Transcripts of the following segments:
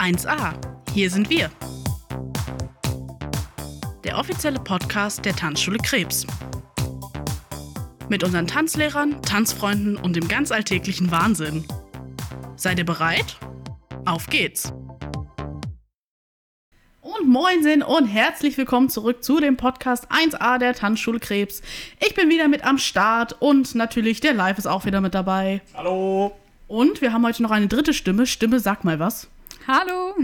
1a. Hier sind wir. Der offizielle Podcast der Tanzschule Krebs. Mit unseren Tanzlehrern, Tanzfreunden und dem ganz alltäglichen Wahnsinn. Seid ihr bereit? Auf geht's! Und moinsen und herzlich willkommen zurück zu dem Podcast 1a der Tanzschule Krebs. Ich bin wieder mit am Start und natürlich der Live ist auch wieder mit dabei. Hallo. Und wir haben heute noch eine dritte Stimme. Stimme, sag mal was. Hallo.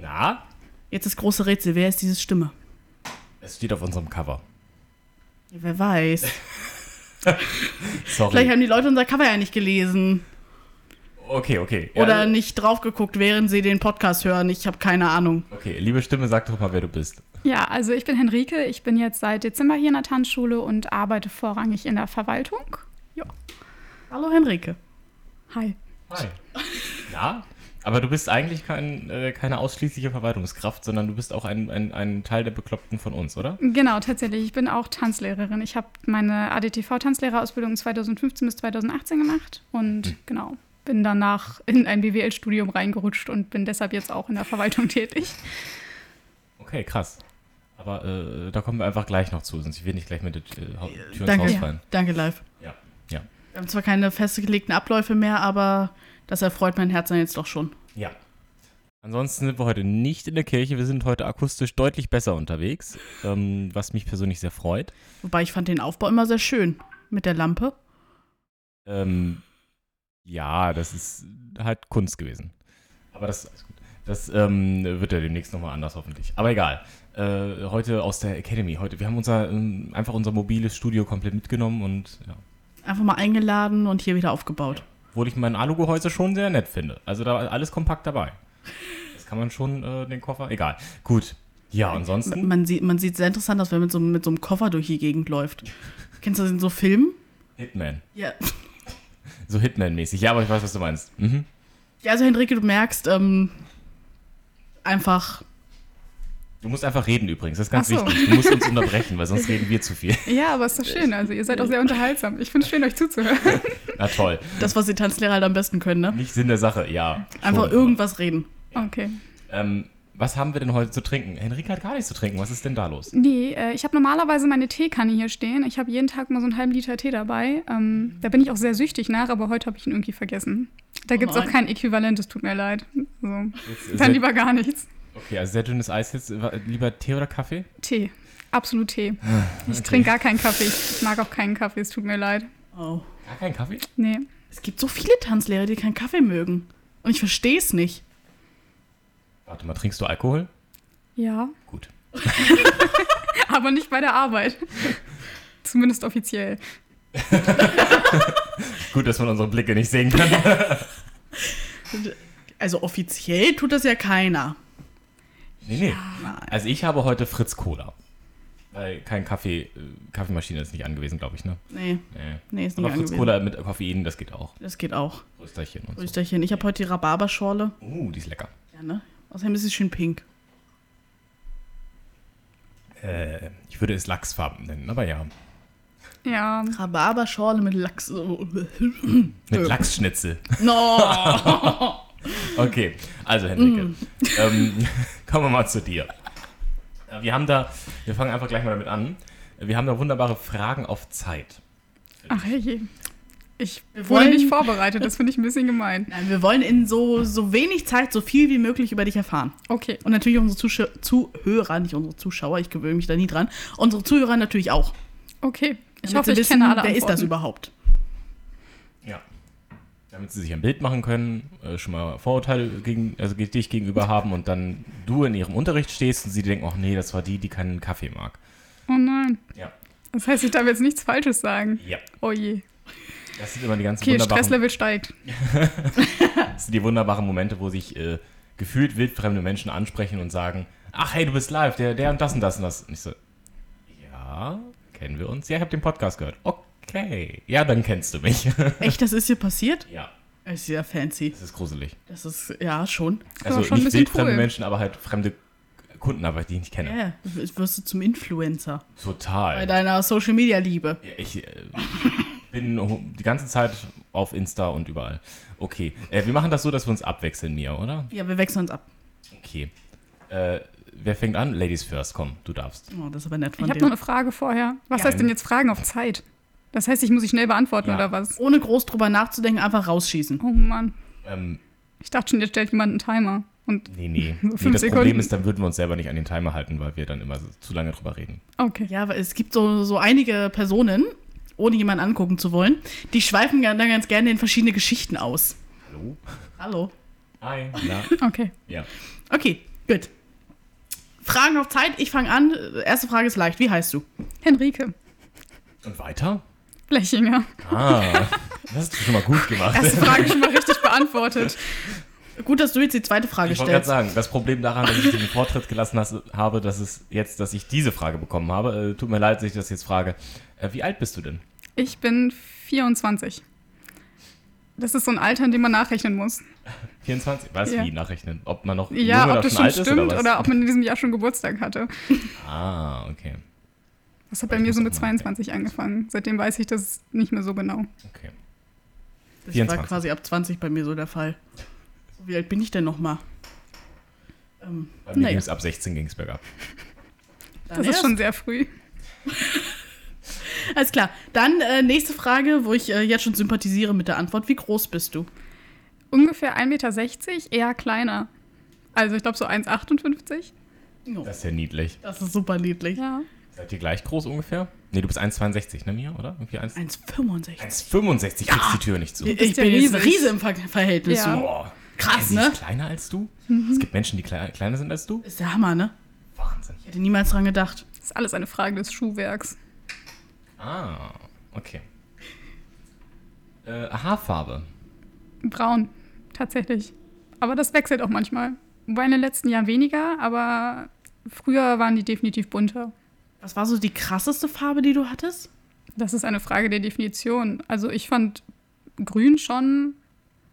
Na? Jetzt das große Rätsel. Wer ist diese Stimme? Es steht auf unserem Cover. Ja, wer weiß. Sorry. Vielleicht haben die Leute unser Cover ja nicht gelesen. okay, okay. Ja, Oder nicht drauf geguckt, während sie den Podcast hören. Ich habe keine Ahnung. Okay, liebe Stimme, sag doch mal, wer du bist. Ja, also ich bin Henrike. Ich bin jetzt seit Dezember hier in der Tanzschule und arbeite vorrangig in der Verwaltung. Ja. Hallo Henrike. Hi. Hi. Na? Aber du bist eigentlich kein, äh, keine ausschließliche Verwaltungskraft, sondern du bist auch ein, ein, ein Teil der Bekloppten von uns, oder? Genau, tatsächlich. Ich bin auch Tanzlehrerin. Ich habe meine ADTV-Tanzlehrerausbildung 2015 bis 2018 gemacht und genau, bin danach in ein BWL-Studium reingerutscht und bin deshalb jetzt auch in der Verwaltung tätig. Okay, krass. Aber äh, da kommen wir einfach gleich noch zu, sonst ich will nicht gleich mit der äh, Tür ins Danke. Haus fallen. Danke, live. Ja, ja. Wir haben zwar keine festgelegten Abläufe mehr, aber das erfreut mein Herz dann jetzt doch schon. Ja. Ansonsten sind wir heute nicht in der Kirche, wir sind heute akustisch deutlich besser unterwegs, ähm, was mich persönlich sehr freut. Wobei ich fand den Aufbau immer sehr schön. Mit der Lampe. Ähm, ja, das ist halt Kunst gewesen. Aber das, alles gut. das ähm, wird ja demnächst nochmal anders hoffentlich. Aber egal. Äh, heute aus der Academy. Heute, wir haben unser, ähm, einfach unser mobiles Studio komplett mitgenommen und ja. Einfach mal eingeladen und hier wieder aufgebaut. Obwohl ich mein Alugehäuse schon sehr nett finde. Also da alles kompakt dabei. Das kann man schon, äh, den Koffer. Egal. Gut. Ja, ansonsten. Man sieht, man sieht sehr interessant aus, wenn man mit so, mit so einem Koffer durch die Gegend läuft. Kennst du das in so Filmen? Hitman. Ja. So Hitman-mäßig. Ja, aber ich weiß, was du meinst. Mhm. Ja, also Henrike, du merkst, ähm, einfach, Du musst einfach reden übrigens. Das ist ganz so. wichtig. Du musst uns unterbrechen, weil sonst reden wir zu viel. Ja, aber ist doch schön. Also ihr seid auch sehr unterhaltsam. Ich finde es schön, euch zuzuhören. Na toll. das, was die Tanzlehrer halt am besten können, ne? Nicht Sinn der Sache, ja. Einfach schon, irgendwas reden. Okay. Ähm, was haben wir denn heute zu trinken? Henrike hat gar nichts zu trinken. Was ist denn da los? Nee, äh, ich habe normalerweise meine Teekanne hier stehen. Ich habe jeden Tag mal so einen halben Liter Tee dabei. Ähm, da bin ich auch sehr süchtig nach, aber heute habe ich ihn irgendwie vergessen. Da gibt es auch kein Äquivalent, es tut mir leid. So. Jetzt, Dann lieber gar nichts. Okay, also sehr dünnes Eis jetzt. Lieber Tee oder Kaffee? Tee. Absolut Tee. Ich okay. trinke gar keinen Kaffee. Ich mag auch keinen Kaffee, es tut mir leid. Oh. Gar kein Kaffee? Nee. Es gibt so viele Tanzlehrer, die keinen Kaffee mögen. Und ich verstehe es nicht. Warte mal, trinkst du Alkohol? Ja, Gut. aber nicht bei der Arbeit. Zumindest offiziell. Gut, dass man unsere Blicke nicht sehen kann. Also offiziell tut das ja keiner. Nee, nee. Also ich habe heute Fritz Cola. Weil kein Kaffee, äh, Kaffeemaschine ist nicht angewiesen, glaube ich, ne? Nee, Nee. nee, ist nicht Aber Fritz angewiesen. Cola mit Koffein, das geht auch. Das geht auch. Rösterchen und so. Rösterchen. Ich habe heute die Rhabarberschorle. Uh, die ist lecker. Ja, ne? Außerdem ist sie schön pink. Äh, ich würde es Lachsfarben nennen, aber ja. Ja, Rhabarberschorle mit Lachs. Mit Lachsschnitzel. No! Okay, also Henrike, ähm, kommen wir mal zu dir. Wir haben da, wir fangen einfach gleich mal damit an. Wir haben da wunderbare Fragen auf Zeit. ach je. Ich Wir wurde wollen- nicht vorbereitet, das finde ich ein bisschen gemein. Nein, wir wollen in so, so wenig Zeit so viel wie möglich über dich erfahren. Okay. Und natürlich unsere Zusch Zuhörer, nicht unsere Zuschauer, ich gewöhne mich da nie dran. Unsere Zuhörer natürlich auch. Okay. Ich Damit hoffe, ich kenne alle Wer ist das Antworten. überhaupt? Damit sie sich ein Bild machen können, äh, schon mal Vorurteile gegen, also dich gegenüber haben und dann du in ihrem Unterricht stehst und sie denken, ach nee, das war die, die keinen Kaffee mag. Oh nein. Ja. Das heißt, ich darf jetzt nichts Falsches sagen. Ja. Oh je. Das sind immer die ganzen Okay, wunderbaren, Stresslevel steigt. das sind die wunderbaren Momente, wo sich äh, gefühlt wildfremde Menschen ansprechen und sagen, ach hey, du bist live, der, der und das und das und das. Und ich so, ja, kennen wir uns? Ja, ich habe den Podcast gehört. Okay. Ja, dann kennst du mich. Echt, das ist hier passiert? ja, Das ist ja fancy. das ist gruselig. Das ist, ja, schon. Also schon nicht wildfremde cool. Menschen, aber halt fremde Kunden, aber die ich nicht kenne. Ja, yeah, wirst du zum Influencer. Bei Total. deiner Social-Media-Liebe. Ja, Ich äh, bin die ganze Zeit auf Insta und überall. Okay. Äh, wir machen das so, dass wir uns abwechseln, Mia, oder? Ja, wir wechseln uns ab. Okay. Äh, wer fängt an? Ladies first, komm, du darfst. Oh, das ist aber nett von Ich habe dir. noch eine Frage vorher. Was Ja. heißt denn jetzt Fragen auf Zeit? Das heißt, ich muss sie schnell beantworten Ja. oder was? Ohne groß drüber nachzudenken, einfach rausschießen. Oh Mann. Ähm, Ich dachte schon, jetzt stellt jemand einen Timer. Und nee, nee. So nee das Sekunden. Problem ist, dann würden wir uns selber nicht an den Timer halten, weil wir dann immer zu lange drüber reden. okay. Ja, aber es gibt so, so einige Personen, ohne jemanden angucken zu wollen, die schweifen dann ganz gerne in verschiedene Geschichten aus. Hallo? Hallo. Hi. Na, Okay. ja. Okay, gut. Fragen auf Zeit, ich fange an. Erste Frage ist leicht. Wie heißt du? Henrike. Und weiter? Blechinger. Ah, das hast du schon mal gut gemacht. Erste Frage schon mal richtig beantwortet. Gut, dass du jetzt die zweite Frage Ich wollte gerade stellst. sagen, das Problem daran, dass ich den Vortritt gelassen has, habe, dass es jetzt, dass ich diese Frage bekommen habe. Äh, tut mir leid, dass ich das jetzt frage. Äh, wie alt bist du denn? Ich bin 24. Das ist so ein Alter, in dem man nachrechnen muss. 24? Was? Ja. Wie nachrechnen? Ob man noch Ja, jung oder ob das schon alt ist stimmt oder was? oder, ob man in diesem Jahr schon Geburtstag hatte. Ah, okay. Das hat bei mir so mit mal 22 angefangen. Seitdem weiß ich das nicht mehr so genau. okay. Das 24. war quasi ab 20 bei mir so der Fall. Wie alt bin ich denn noch mal? Ähm, Bei mir naja. ab 16 ging es bergab. dann Das ist schon sehr früh. Alles klar. Dann äh, nächste Frage, wo ich äh, jetzt schon sympathisiere mit der Antwort. Wie groß bist du? Ungefähr 1,60 Meter, eher kleiner. Also ich glaube so 1,58. Oh, Das ist ja niedlich. das ist super niedlich. Ja. Seid ihr gleich groß ungefähr? Nee, du bist 1,62, ne, Mia, oder? Irgendwie 1 1,65. 1,65 kriegst die Tür nicht zu. Ich, ich ja bin ein riesig. Riese im Ver Verhältnis Ja. zu. Boah. Krass, Sie ne? ist kleiner als du? Mhm. Es gibt Menschen, die klei- kleiner sind als du? Ist der Hammer, ne? Wahnsinn. Ich hätte niemals dran gedacht. Das ist alles eine Frage des Schuhwerks. Ah, okay. Äh, Haarfarbe. Braun, tatsächlich. Aber das wechselt auch manchmal. Wobei in den letzten Jahren weniger, aber früher waren die definitiv bunter. Was war so die krasseste Farbe, die du hattest? Das ist eine Frage der Definition. Also ich fand grün schon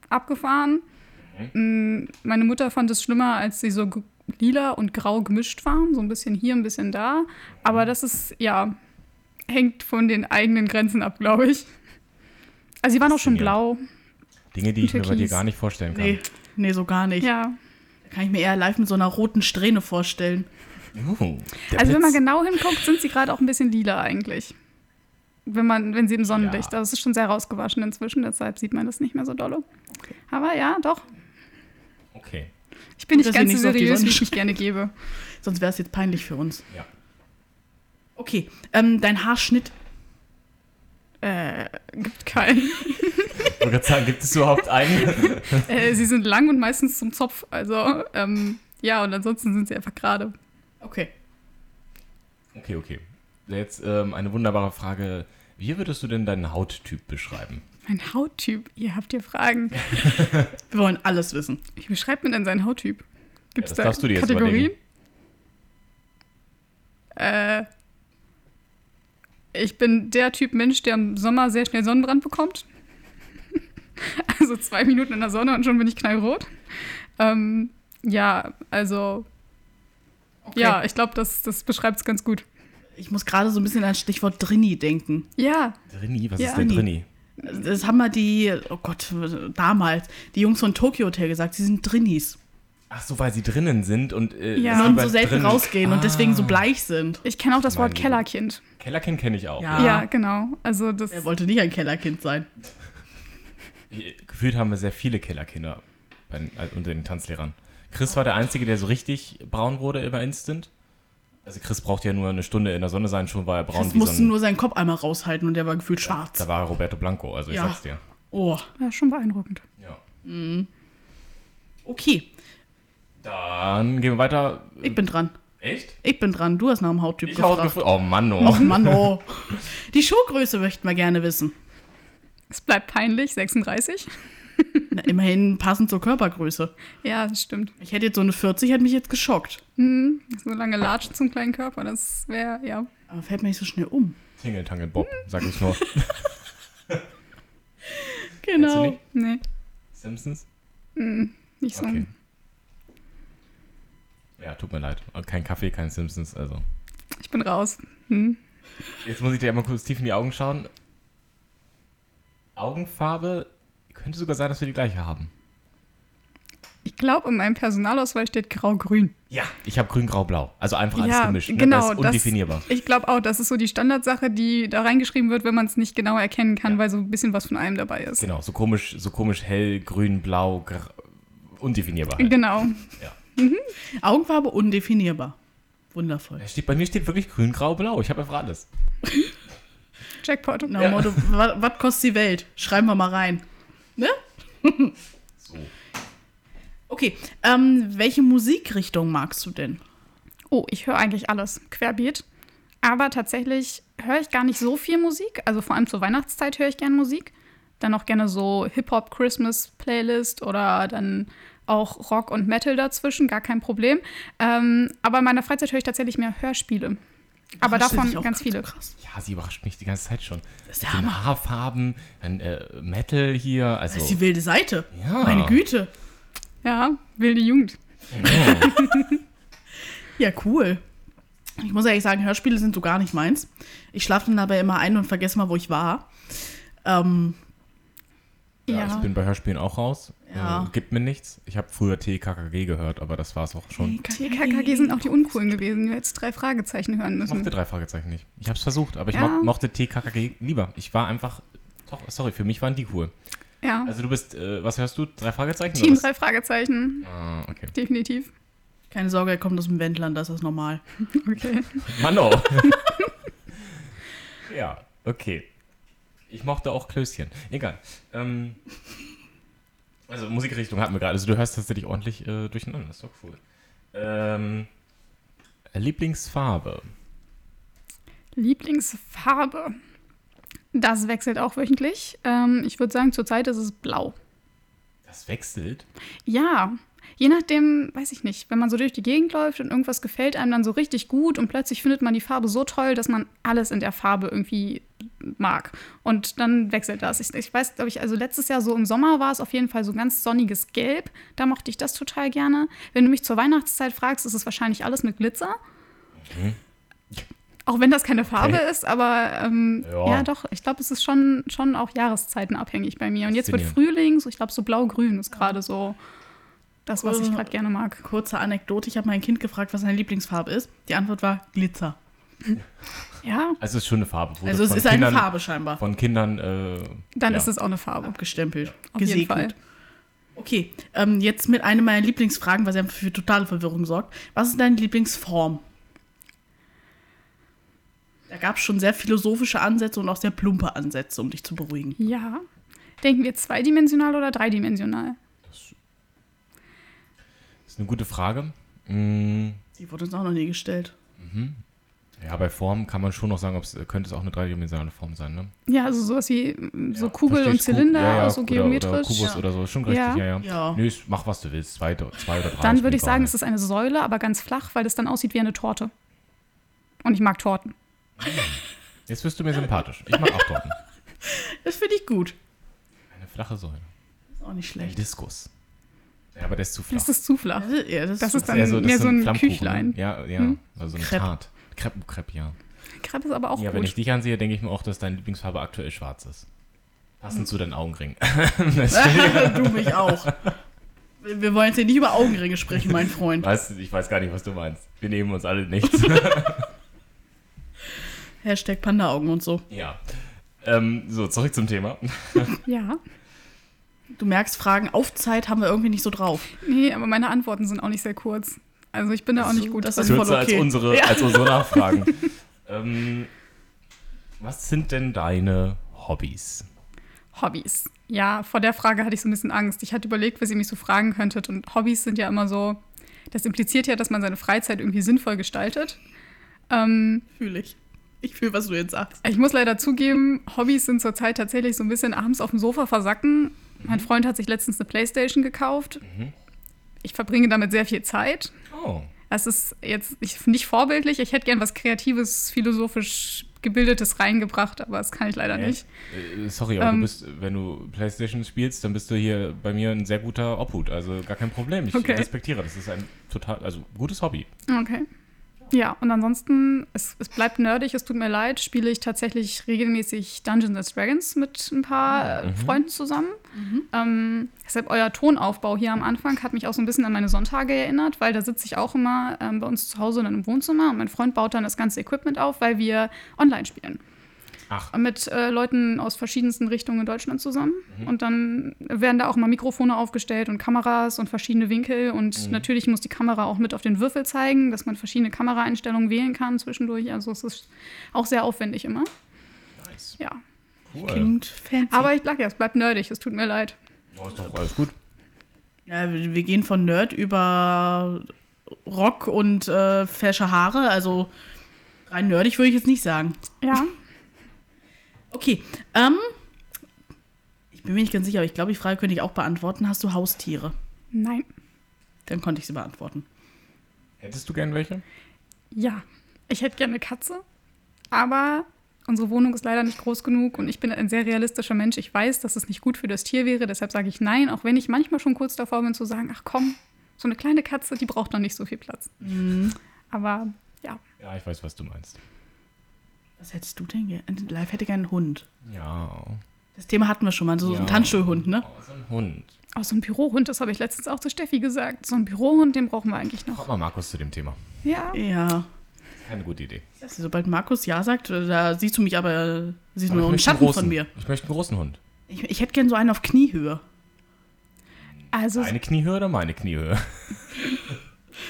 abgefahren. Mm, Meine Mutter fand es schlimmer, als sie so lila und grau gemischt waren. So ein bisschen hier, ein bisschen da. Aber das ist, ja, hängt von den eigenen Grenzen ab, glaube ich. Also sie waren auch schon blau. Dinge, die ich mir bei dir gar nicht vorstellen kann. Nee, nee, so gar nicht. Ja. Da kann ich mir eher live mit so einer roten Strähne vorstellen. Der Also wenn man genau hinguckt, sind sie gerade auch ein bisschen lila eigentlich. Wenn man, wenn sie im Sonnenlicht, Ja. das ist schon sehr rausgewaschen inzwischen, deshalb sieht man das nicht mehr so dolle. Aber ja, doch. Okay. Ich bin Gut, nicht ganz so seriös, wie ich mich gerne gebe. Sonst wäre es jetzt peinlich für uns. Ja. Okay, ähm, dein Haarschnitt. Äh, gibt keinen. Ich wollte gerade sagen, gibt es überhaupt einen? äh, sie sind lang und meistens zum Zopf. Also, ähm, ja, und ansonsten sind sie einfach gerade. Okay. okay, okay. Jetzt ähm, eine wunderbare Frage. Wie würdest du denn deinen Hauttyp beschreiben? Mein Hauttyp, ihr habt hier Fragen. Wir wollen alles wissen. Wie beschreibt man denn seinen Hauttyp? Gibt es das da Kategorien? Äh, ich bin der Typ Mensch, der im Sommer sehr schnell Sonnenbrand bekommt. also zwei Minuten in der Sonne und schon bin ich knallrot. Ähm, ja, also Okay. ja, ich glaube, das, das beschreibt es ganz gut. Ich muss gerade so ein bisschen an das Stichwort Drini denken. Ja, Drini? Was Ja. ist denn Drini? Das haben mal die, oh Gott, damals, die Jungs von Tokyo Hotel gesagt, sie sind Drinis. Ach so, weil sie drinnen sind und äh, Ja. Und so selten drinnen- rausgehen und deswegen so Ah. bleich sind. ich kenne auch das Wort Kellerkind. Kellerkind kenne ich auch. Ja. Ja, genau. Also das. Er wollte nicht ein Kellerkind sein. Gefühlt haben wir sehr viele Kellerkinder bei äh, unter den Tanzlehrern. Chris war der Einzige, der so richtig braun wurde über Instant. Also Chris braucht ja nur eine Stunde in der Sonne sein, schon war er braun Chris wie so musste ein... nur seinen Kopf einmal raushalten und der war gefühlt schwarz. Da war er Roberto Blanco, also ich Ja. sag's dir. Oh, Ja, schon beeindruckend. Ja. okay. Dann gehen wir weiter. Ich bin dran. Echt? Ich bin dran. Du hast nach dem Hauttyp Ich gefragt. gefragt. Oh Mann, oh. Och Mann, oh. Die Schuhgröße möchten wir gerne wissen. Es bleibt peinlich, 36. Na, immerhin passend zur Körpergröße. Ja, das stimmt. Ich hätte jetzt so eine 40, hätte mich jetzt geschockt. Hm, so lange Latschen zum kleinen Körper, das wäre, ja. Aber fällt mir nicht so schnell um. Tingle Tangle Bob, sag ich nur. Genau. Kennst du nicht? Nee, Simpsons? nicht so. Okay. Ja, tut mir leid. Kein Kaffee, kein Simpsons, also. Ich bin raus. Hm. Jetzt muss ich dir einmal kurz tief in die Augen schauen. Augenfarbe könnte sogar sein, dass wir die gleiche haben. Ich glaube, in meinem Personalausweis steht grau-grün. Ja. Ich habe grün, grau, blau. Also einfach alles Ja, gemischt. ne? genau, Das ist das- undefinierbar. Ich glaube auch, das ist so die Standardsache, die da reingeschrieben wird, wenn man es nicht genau erkennen kann, weil so ein bisschen was von allem dabei ist. Genau, so komisch, so komisch hell, grün, blau, undefinierbar. Halt. Genau. Augenfarbe undefinierbar. Wundervoll. Steht, bei mir steht wirklich grün, grau, blau. Ich habe einfach alles. Jackpot. Genau, Motto, wa- was kostet die Welt? Schreiben wir mal rein. Ne? So. Okay, ähm, welche Musikrichtung magst du denn? Oh, ich höre eigentlich alles. Querbeet. Aber tatsächlich höre ich gar nicht so viel Musik. Also vor allem zur Weihnachtszeit höre ich gerne Musik. Dann auch gerne so Hip-Hop-Christmas-Playlist oder dann auch Rock und Metal dazwischen, gar kein Problem. Ähm, aber in meiner Freizeit höre ich tatsächlich mehr Hörspiele. Aber davon ganz viele. Krass. Ja, sie überrascht mich die ganze Zeit schon. Das ist der Hammer. Haarfarben, dann äh, Metal hier, also. Das ist die wilde Seite. Ja. Meine Güte. Ja, wilde Jugend. Ja, cool. Ich muss ehrlich sagen, Hörspiele sind so gar nicht meins. Ich schlafe dann dabei immer ein und vergesse mal, wo ich war. Ähm, ja, Ja. ich bin bei Hörspielen auch raus. Ja. Äh, gibt mir nichts. Ich habe früher TKKG gehört, aber das war es auch schon. TKKG sind auch die uncoolen gewesen. Du hättest drei Fragezeichen hören Ich müssen. mochte drei Fragezeichen nicht. Ich habe es versucht, aber ich Ja. mo mochte TKKG lieber. Ich war einfach. Doch, sorry, für mich waren die cool. Ja. Also du bist, äh, was hörst du? Drei Fragezeichen? Team drei Fragezeichen. Ah, okay. Definitiv. keine Sorge, er kommt aus dem Wendland, das ist normal. Okay. Mano. ja, okay. Ich mochte auch Klößchen. Egal. Ähm, also Musikrichtung hatten wir gerade. Also du hörst tatsächlich ordentlich äh, durcheinander. Das ist doch cool. Ähm, Lieblingsfarbe. Lieblingsfarbe. Das wechselt auch wöchentlich. Ähm, ich würde sagen, zurzeit ist es blau. Das wechselt. Ja, je nachdem, weiß ich nicht, wenn man so durch die Gegend läuft und irgendwas gefällt einem dann so richtig gut und plötzlich findet man die Farbe so toll, dass man alles in der Farbe irgendwie mag. Und dann wechselt das. Ich, ich weiß, glaube ich, also letztes Jahr so im Sommer war es auf jeden Fall so ganz sonniges Gelb. Da mochte ich das total gerne. Wenn du mich zur Weihnachtszeit fragst, ist es wahrscheinlich alles mit Glitzer. Auch wenn das keine Farbe Okay. ist, aber ähm, Ja. ja. doch, ich glaube, es ist schon, schon auch jahreszeitenabhängig bei mir. Und jetzt wird. Frühling, so ich glaube, so blau-grün ist gerade so das, was ich Cool. gerade gerne mag. Kurze Anekdote: Ich habe mein Kind gefragt, was seine Lieblingsfarbe ist. Die Antwort war Glitzer. Ja, Also es ist schon eine Farbe. wurde Also, es ist eine Kindern, Farbe scheinbar. Von Kindern. Äh, dann ja. ist es auch eine Farbe. Abgestempelt. Auf jeden Fall. gesegnet. Okay, ähm, jetzt mit einer meiner Lieblingsfragen, weil sie einfach für totale Verwirrung sorgt. Was ist deine Lieblingsform? Da gab es schon sehr philosophische Ansätze und auch sehr plumpe Ansätze, um dich zu beruhigen. Ja. Denken wir zweidimensional oder dreidimensional? Das ist eine gute Frage. Mm, Die wurde uns auch noch nie gestellt. Ja, bei Form kann man schon noch sagen, ob es könnte es auch eine dreidimensionale Form sein, ne? Ja, also sowas wie so Ja, Kugel und Zylinder, ja, ja, so oder- geometrisch. Oder Kubus Ja. oder so, ist schon richtig, Ja. ja, ja. Ja. Nö, mach was du willst, zwei, zwei oder drei. Dann würde ich sagen, es ist eine Säule, aber ganz flach, weil das dann aussieht wie eine Torte. Und ich mag Torten. Jetzt wirst du mir sympathisch. Ich mag auch Torten. Das finde ich gut. Eine flache Säule. Ist auch nicht Ein schlecht. Diskus. Ja, aber der ist zu flach. Das ist zu flach. Das ist, ja, das Das ist dann mehr so ein Flammkuchen, Küchlein. ne? Ja, ja. Hm? Also eine Crepe. Tart. Crepe, Crepe, ja. Crepe ist aber auch Ja, wenn ich gut. dich ansehe, denke ich mir auch, dass deine Lieblingsfarbe aktuell schwarz ist. Passend zu deinen Augenringen. du mich auch. Wir wir wollen jetzt hier nicht über Augenringe sprechen, mein Freund. weißt, du, ich weiß gar nicht, was du meinst. Wir nehmen uns alle nichts. Hashtag Panda-Augen und so. ja. Ähm, so, zurück zum Thema. Ja. Du merkst, Fragen auf Zeit haben wir irgendwie nicht so drauf. Nee, aber meine Antworten sind auch nicht sehr kurz. Also ich bin da auch nicht gut. das drin. ist voll okay. als, unsere, Ja. als unsere Nachfragen. ähm, was sind denn deine Hobbys? Hobbys. Ja, vor der Frage hatte ich so ein bisschen Angst. Ich hatte überlegt, was ihr mich so fragen könntet. Und Hobbys sind ja immer so, das impliziert ja, dass man seine Freizeit irgendwie sinnvoll gestaltet. Ähm, Fühle ich. Ich fühle, was du jetzt sagst. ich muss leider zugeben, Hobbys sind zurzeit tatsächlich so ein bisschen abends auf dem Sofa versacken. Mein Freund hat sich letztens eine Playstation gekauft. Ich verbringe damit sehr viel Zeit. Oh. Das ist jetzt ich, nicht vorbildlich. Ich hätte gern was Kreatives, philosophisch Gebildetes reingebracht, aber das kann ich leider nicht. Äh, sorry, aber Ähm. du bist, wenn du Playstation spielst, dann bist du hier bei mir ein sehr guter Obhut. Also gar kein Problem. Ich Okay. respektiere. Das ist ein total, also gutes Hobby. Okay. Ja, und ansonsten, es, es bleibt nerdig, es tut mir leid, spiele ich tatsächlich regelmäßig Dungeons and Dragons mit ein paar äh, Mhm. Freunden zusammen. Ähm, deshalb euer Tonaufbau hier am Anfang hat mich auch so ein bisschen an meine Sonntage erinnert, weil da sitze ich auch immer ähm, bei uns zu Hause in einem Wohnzimmer und mein Freund baut dann das ganze Equipment auf, weil wir online spielen. Ach, Mit äh, Leuten aus verschiedensten Richtungen in Deutschland zusammen. Und dann werden da auch mal Mikrofone aufgestellt und Kameras und verschiedene Winkel. Und natürlich muss die Kamera auch mit auf den Würfel zeigen, dass man verschiedene Kameraeinstellungen wählen kann zwischendurch. Also es ist auch sehr aufwendig immer. nice. Ja. Cool. Klingt fancy. Aber ich lag ja, es bleibt nerdig, es tut mir leid. Oh, ist doch alles gut. ja, wir wir gehen von Nerd über Rock und äh, fesche Haare. Also rein nerdig würde ich jetzt nicht sagen. Ja. Okay, ähm, ich bin mir nicht ganz sicher, aber ich glaube, die Frage könnte ich auch beantworten. Hast du Haustiere? Nein. Dann konnte ich sie beantworten. Hättest du gern welche? Ja. Ich hätte gerne eine Katze, aber unsere Wohnung ist leider nicht groß genug und ich bin ein sehr realistischer Mensch. Ich weiß, dass es nicht gut für das Tier wäre, deshalb sage ich nein, auch wenn ich manchmal schon kurz davor bin zu sagen, ach komm, so eine kleine Katze, die braucht noch nicht so viel Platz. Aber ja, Ja, ich weiß, was du meinst. Was hättest du denn gerne? Live hätte gerne einen Hund. Ja. Das Thema hatten wir schon mal, so ja. ein Tanzstuhlhund, ne? Oh, so ein Hund. auch so ein Bürohund, das habe ich letztens auch zu Steffi gesagt. So ein Bürohund, den brauchen wir eigentlich noch. Frag mal Markus zu dem Thema. Ja, Ja. Keine gute Idee. Sobald Markus Ja sagt, äh, da siehst du mich aber, siehst Aber nur einen Schatten großen, von mir. Ich möchte einen großen Hund. Ich, ich hätte gern so einen auf Kniehöhe. also Deine Kniehöhe oder meine Kniehöhe?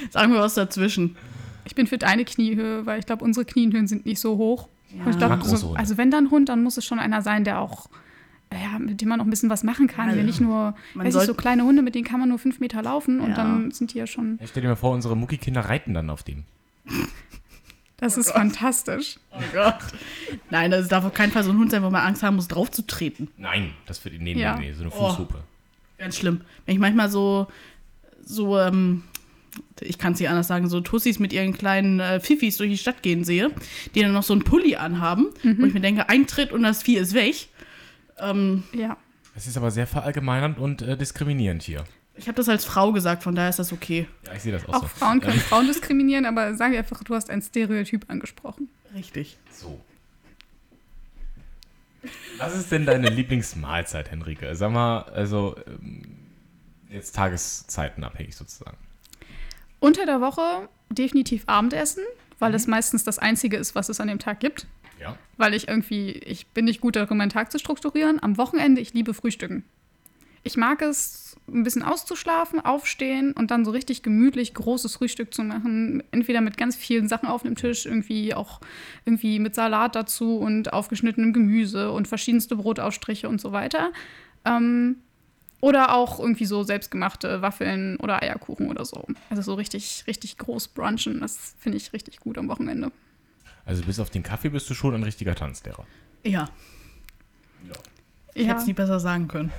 Sagen wir was dazwischen. ich bin für deine Kniehöhe, weil ich glaube, unsere Kniehöhen sind nicht so hoch. Ja. Ich Ich glaube, so, also wenn dann Hund, dann muss es schon einer sein, der auch, ja, mit dem man noch ein bisschen was machen kann. Ja, Wenn nicht nur, man weiß ich, so kleine Hunde, mit denen kann man nur fünf Meter laufen und Ja. dann sind die ja schon. Ich stell dir mal vor, unsere Mucki-Kinder reiten dann auf dem. Das ist fantastisch. Oh Gott. Nein, das darf auf keinen Fall so ein Hund sein, wo man Angst haben muss, draufzutreten. Nein, das wird nee, Ja. nee, so eine Oh. Fußhupe. Ganz schlimm. Wenn ich manchmal so, so, ähm, ich kann es nicht anders sagen, so Tussis mit ihren kleinen äh, Fifis durch die Stadt gehen sehe, die dann noch so einen Pulli anhaben, wo ich mir denke, ein Tritt und das Vieh ist weg. Ähm, Ja. Es ist aber sehr verallgemeinernd und äh, diskriminierend hier. ich habe das als Frau gesagt, von daher ist das okay. Ja, ich sehe das auch, Auch so. Frauen können Frauen diskriminieren, aber sage einfach, du hast ein Stereotyp angesprochen. Richtig. So. Was ist denn deine Lieblingsmahlzeit, Henrike? Sag mal, also ähm, jetzt tageszeitenabhängig sozusagen. Unter der Woche definitiv Abendessen, weil es meistens das Einzige ist, was es an dem Tag gibt. Ja. Weil ich irgendwie, ich bin nicht gut darin, meinen Tag zu strukturieren. Am Wochenende, ich liebe Frühstücken. Ich mag es, ein bisschen auszuschlafen, aufstehen und dann so richtig gemütlich großes Frühstück zu machen. Entweder mit ganz vielen Sachen auf dem Tisch, irgendwie auch irgendwie mit Salat dazu und aufgeschnittenem Gemüse und verschiedenste Brotaufstriche und so weiter. Ähm, oder auch irgendwie so selbstgemachte Waffeln oder Eierkuchen oder so. Also so richtig, richtig groß brunchen, das finde ich richtig gut am Wochenende. Also bis auf den Kaffee bist du schon ein richtiger Tanzlehrer. Ja, ich hätte es nie besser sagen können.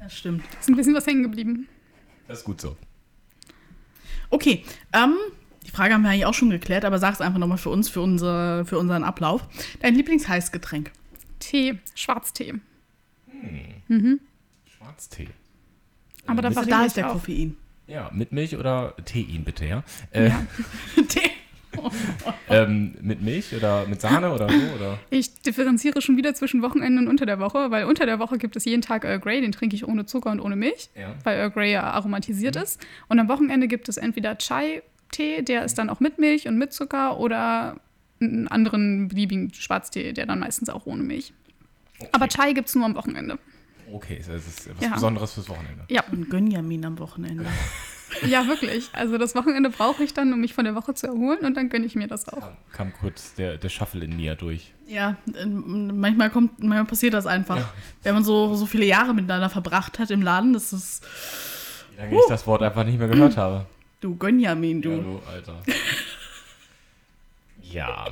das stimmt. ist ein bisschen was hängen geblieben. Das ist gut so. Okay, ähm, die Frage haben wir eigentlich auch schon geklärt, aber sag es einfach nochmal für uns, für, unsere, für unseren Ablauf. Dein Lieblingsheißgetränk? Tee, Schwarztee. Schwarztee. Aber da Mit- Also variiere da ich ist der auch. Koffein. Ja, mit Milch oder Teein bitte, ja? Äh, Ja. Tee. ähm, mit Milch oder mit Sahne oder so? Oder? Ich differenziere schon wieder zwischen Wochenende und unter der Woche, weil unter der Woche gibt es jeden Tag Earl Grey, den trinke ich ohne Zucker und ohne Milch, Ja. weil Earl Grey ja aromatisiert ist. Und am Wochenende gibt es entweder Chai-Tee, der ist dann auch mit Milch und mit Zucker, oder einen anderen beliebigen Schwarztee, der dann meistens auch ohne Milch. Aber Chai gibt es nur am Wochenende. Okay, das ist etwas Ja. Besonderes fürs Wochenende. Ja, Und Gönjamin am Wochenende. ja, wirklich. Also das Wochenende brauche ich dann, um mich von der Woche zu erholen und dann gönne ich mir das auch. Kam, kam kurz der, der Shuffle in mir durch. Ja, ähm, manchmal kommt, manchmal passiert das einfach. Ja. Wenn man so, so viele Jahre miteinander verbracht hat im Laden, das ist Wie lange ich das Wort einfach nicht mehr gehört habe. du Gönjamin, du. Ja, du, Alter. ja.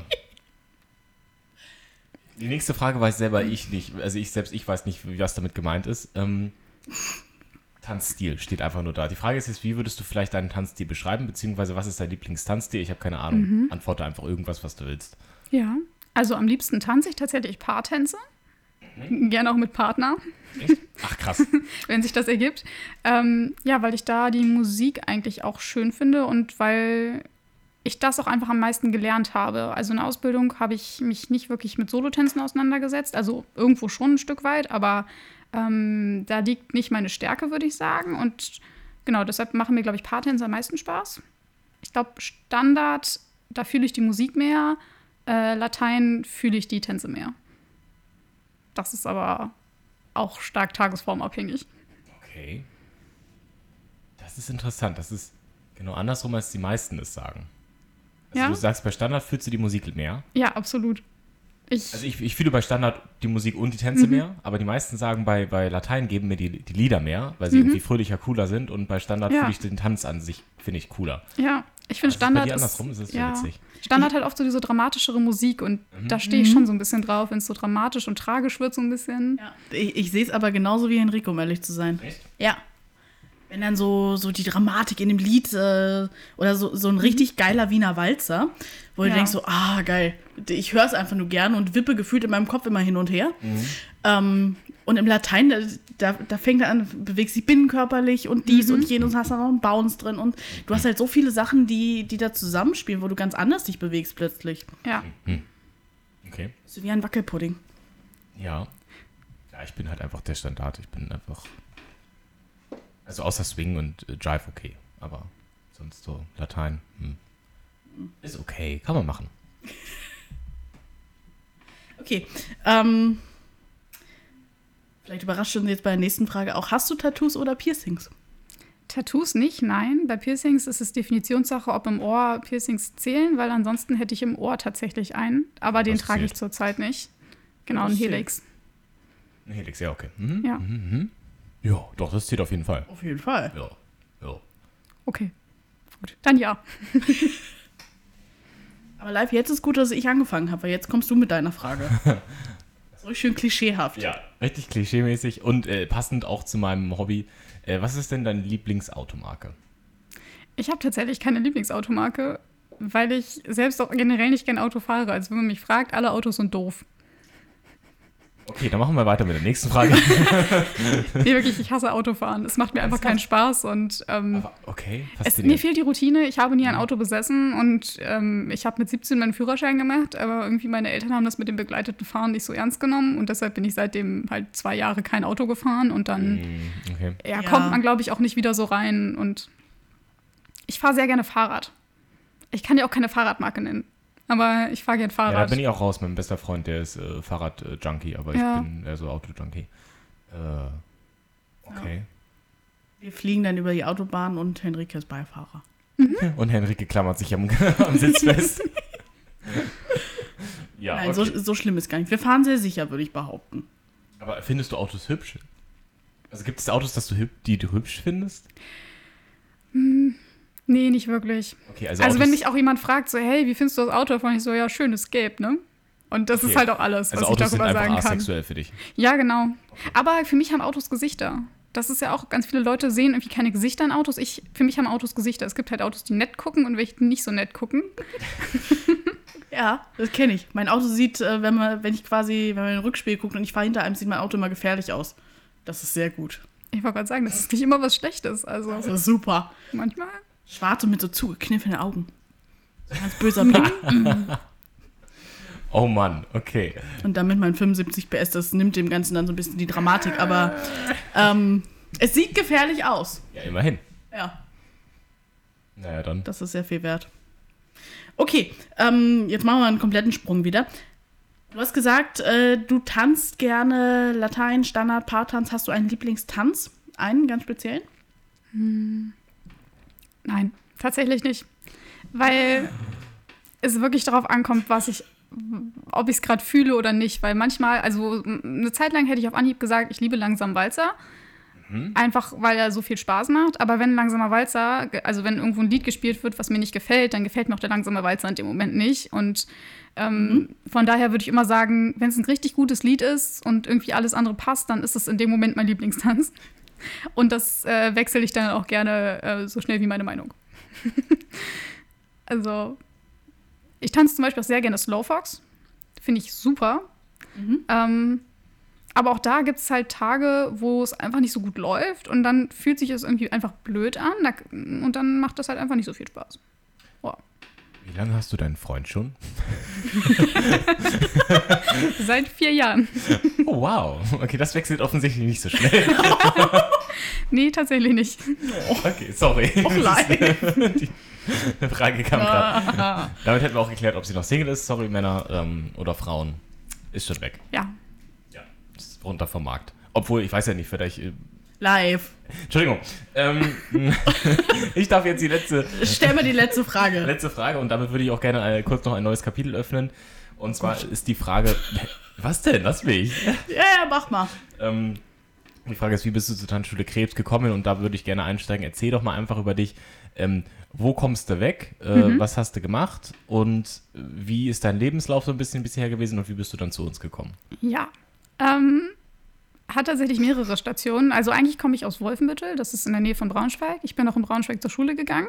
Die nächste Frage weiß selber ich nicht. Also ich selbst, ich weiß nicht, was damit gemeint ist. Ähm, Tanzstil steht einfach nur da. Die Frage ist jetzt, wie würdest du vielleicht deinen Tanzstil beschreiben, beziehungsweise was ist dein Lieblingstanzstil? Ich habe keine Ahnung. Antworte einfach irgendwas, was du willst. Ja, also am liebsten tanze ich tatsächlich Paartänze. Gerne auch mit Partner, Echt? Ach krass. wenn sich das ergibt. Ähm, ja, weil ich da die Musik eigentlich auch schön finde und weil ich das auch einfach am meisten gelernt habe. Also in der Ausbildung habe ich mich nicht wirklich mit Solotänzen auseinandergesetzt, also irgendwo schon ein Stück weit, aber ähm, da liegt nicht meine Stärke, würde ich sagen. Und genau, deshalb machen mir, glaube ich, Paartänze am meisten Spaß. Ich glaube, Standard, da fühle ich die Musik mehr, äh, Latein fühle ich die Tänze mehr. Das ist aber auch stark tagesformabhängig. Okay. Das ist interessant. Das ist genau andersrum, als die meisten es sagen. Also Ja? du sagst, bei Standard fühlst du die Musik mehr. Ja, absolut. Ich, Also ich, ich fühle bei Standard die Musik und die Tänze mehr, aber die meisten sagen, bei, bei Latein geben mir die, die Lieder mehr, weil sie irgendwie fröhlicher, cooler sind und bei Standard Ja. fühle ich den Tanz an sich, finde ich cooler. ja, ich finde ist bei Standard dir ist, andersrum, ist so ja, witzig. Standard hat oft so diese dramatischere Musik und da stehe ich schon so ein bisschen drauf, wenn es so dramatisch und tragisch wird so ein bisschen. Ja. Ich, ich sehe es aber genauso wie Enrico, um ehrlich zu sein. Echt? Ja. Wenn dann so, so die Dramatik in dem Lied äh, oder so, so ein richtig geiler Wiener Walzer, wo du Ja. denkst so, ah, geil. Ich höre es einfach nur gerne und wippe gefühlt in meinem Kopf immer hin und her. Ähm, und im Latein, da, da, da fängt er an, bewegst dich binnenkörperlich und dies und jenes, hast dann noch einen Bounce drin und du hast halt so viele Sachen, die, die da zusammenspielen, wo du ganz anders dich bewegst plötzlich. Ja. Okay. So wie ein Wackelpudding. Ja. Ja, ich bin halt einfach der Standard. Ich bin einfach. Also außer Swing und äh, Jive okay. Aber sonst so Latein. Hm. Ist okay. Kann man machen. Okay. Ähm, vielleicht überrascht uns jetzt bei der nächsten Frage auch. Hast du Tattoos oder Piercings? Tattoos nicht, nein. Bei Piercings ist es Definitionssache, ob im Ohr Piercings zählen, weil ansonsten hätte ich im Ohr tatsächlich einen, aber den trage ich zurzeit nicht. Genau, ein? Helix. Ein Helix, ja, okay. Mhm. Ja. Mhm. Ja, doch, das zählt auf jeden Fall. Auf jeden Fall. Ja. Ja. Okay. Gut. Dann ja. Aber live, jetzt ist gut, dass ich angefangen habe, weil jetzt kommst du mit deiner Frage. so schön klischeehaft. Ja, richtig klischeemäßig und äh, passend auch zu meinem Hobby. Äh, was ist denn deine Lieblingsautomarke? Ich habe tatsächlich keine Lieblingsautomarke, weil ich selbst auch generell nicht gern Auto fahre. Also wenn man mich fragt, alle Autos sind doof. Okay, dann machen wir weiter mit der nächsten Frage. Nee, wirklich, ich hasse Autofahren. Es macht mir einfach keinen Spaß und ähm, Aber okay, es, mir fehlt die Routine. Ich habe nie ein Auto besessen und ähm, ich habe mit 17 meinen Führerschein gemacht, aber irgendwie meine Eltern haben das mit dem begleiteten Fahren nicht so ernst genommen und deshalb bin ich seitdem halt zwei Jahre kein Auto gefahren und dann Hm, Okay. ja, Ja. kommt man, glaube ich, auch nicht wieder so rein und ich fahre sehr gerne Fahrrad. Ich kann ja auch keine Fahrradmarke nennen, aber ich fahre gerne Ja, da Fahrrad. bin ich auch raus. Mein bester Freund, der ist äh, Fahrrad-Junkie, aber Ja. ich bin eher so Auto-Junkie. Äh, okay. Wir fliegen dann über die Autobahn und Henrike ist Beifahrer. Und Henrike klammert sich am, am Sitz fest. ja, Nein, okay. so, so schlimm ist gar nicht. Wir fahren sehr sicher, würde ich behaupten. aber findest du Autos hübsch? Also gibt es Autos, dass du die du hübsch findest? Nee, nicht wirklich. Okay, also, Also, wenn mich auch jemand fragt, so, hey, wie findest du das Auto? Dann ich so, ja, schön, ist gelb, ne? Und das Okay. ist halt auch alles, also was Autos ich sind darüber einfach sagen kann. asexuell für dich. Ja, genau. Aber für mich haben Autos Gesichter. Das ist ja auch, ganz viele Leute sehen irgendwie keine Gesichter an Autos. Ich, für mich haben Autos Gesichter. Es gibt halt Autos, die nett gucken und welche, die nicht so nett gucken. Ja, das kenne ich. Mein Auto sieht, äh, wenn, man, wenn ich quasi, wenn man in den Rückspiel guckt und ich fahre hinter einem, sieht mein Auto immer gefährlich aus. Das ist sehr gut. Ich wollte gerade sagen, das ist nicht immer was Schlechtes. Also Das ist super. manchmal. Schwarz und mit so zugekniffenen Augen. So ein Ganz böser Blick. Oh Mann, okay. Und damit mein 75 PS, das nimmt dem Ganzen dann so ein bisschen die Dramatik. Aber ähm, es sieht gefährlich aus. Ja, immerhin. Ja, Naja, dann. das ist sehr viel wert. Okay, ähm, jetzt machen wir einen kompletten Sprung wieder. Du hast gesagt, äh, du tanzt gerne Latein, Standard, Paartanz. Hast du einen Lieblingstanz? Einen ganz speziellen? Nein, tatsächlich nicht. Weil es wirklich darauf ankommt, was ich, ob ich es gerade fühle oder nicht. Weil manchmal, also eine Zeit lang hätte ich auf Anhieb gesagt, ich liebe langsam Walzer. Einfach weil er so viel Spaß macht. Aber wenn langsamer Walzer, also wenn irgendwo ein Lied gespielt wird, was mir nicht gefällt, dann gefällt mir auch der langsame Walzer in dem Moment nicht. Und ähm, von daher würde ich immer sagen, wenn es ein richtig gutes Lied ist und irgendwie alles andere passt, dann ist es in dem Moment mein Lieblingstanz. Und das äh, wechsle ich dann auch gerne äh, so schnell wie meine Meinung. also, ich tanze zum Beispiel auch sehr gerne Slowfox. Finde ich super. Ähm, aber auch da gibt es halt Tage, wo es einfach nicht so gut läuft und dann fühlt sich es irgendwie einfach blöd an und dann macht das halt einfach nicht so viel Spaß. Wie lange hast du deinen Freund schon? Seit vier Jahren. Oh, wow. Okay, das wechselt offensichtlich nicht so schnell. Nee, tatsächlich nicht. Okay, sorry. Live. Die Frage kam gerade. Damit hätten wir auch geklärt, ob sie noch Single ist. Sorry, Männer ähm, oder Frauen. Ist schon weg. Ja. Ja, ist runter vom Markt. Obwohl, ich weiß ja nicht, vielleicht. Äh, Live. Entschuldigung. Ähm, ich darf jetzt die letzte, Stell mir die letzte Frage. letzte Frage und damit würde ich auch gerne äh, kurz noch ein neues Kapitel öffnen. Und zwar ist die Frage. Was denn? Lass mich. Ja, ja, mach mal. Ähm, die Frage ist, wie bist du zur Tanzschule Krebs gekommen? Und da würde ich gerne einsteigen. Erzähl doch mal einfach über dich. Ähm, wo kommst du weg? Äh, Was hast du gemacht? Und wie ist dein Lebenslauf so ein bisschen bisher gewesen? Und wie bist du dann zu uns gekommen? Ja. Ähm, hat tatsächlich mehrere Stationen. Also eigentlich komme ich aus Wolfenbüttel, das ist in der Nähe von Braunschweig. Ich bin auch in Braunschweig zur Schule gegangen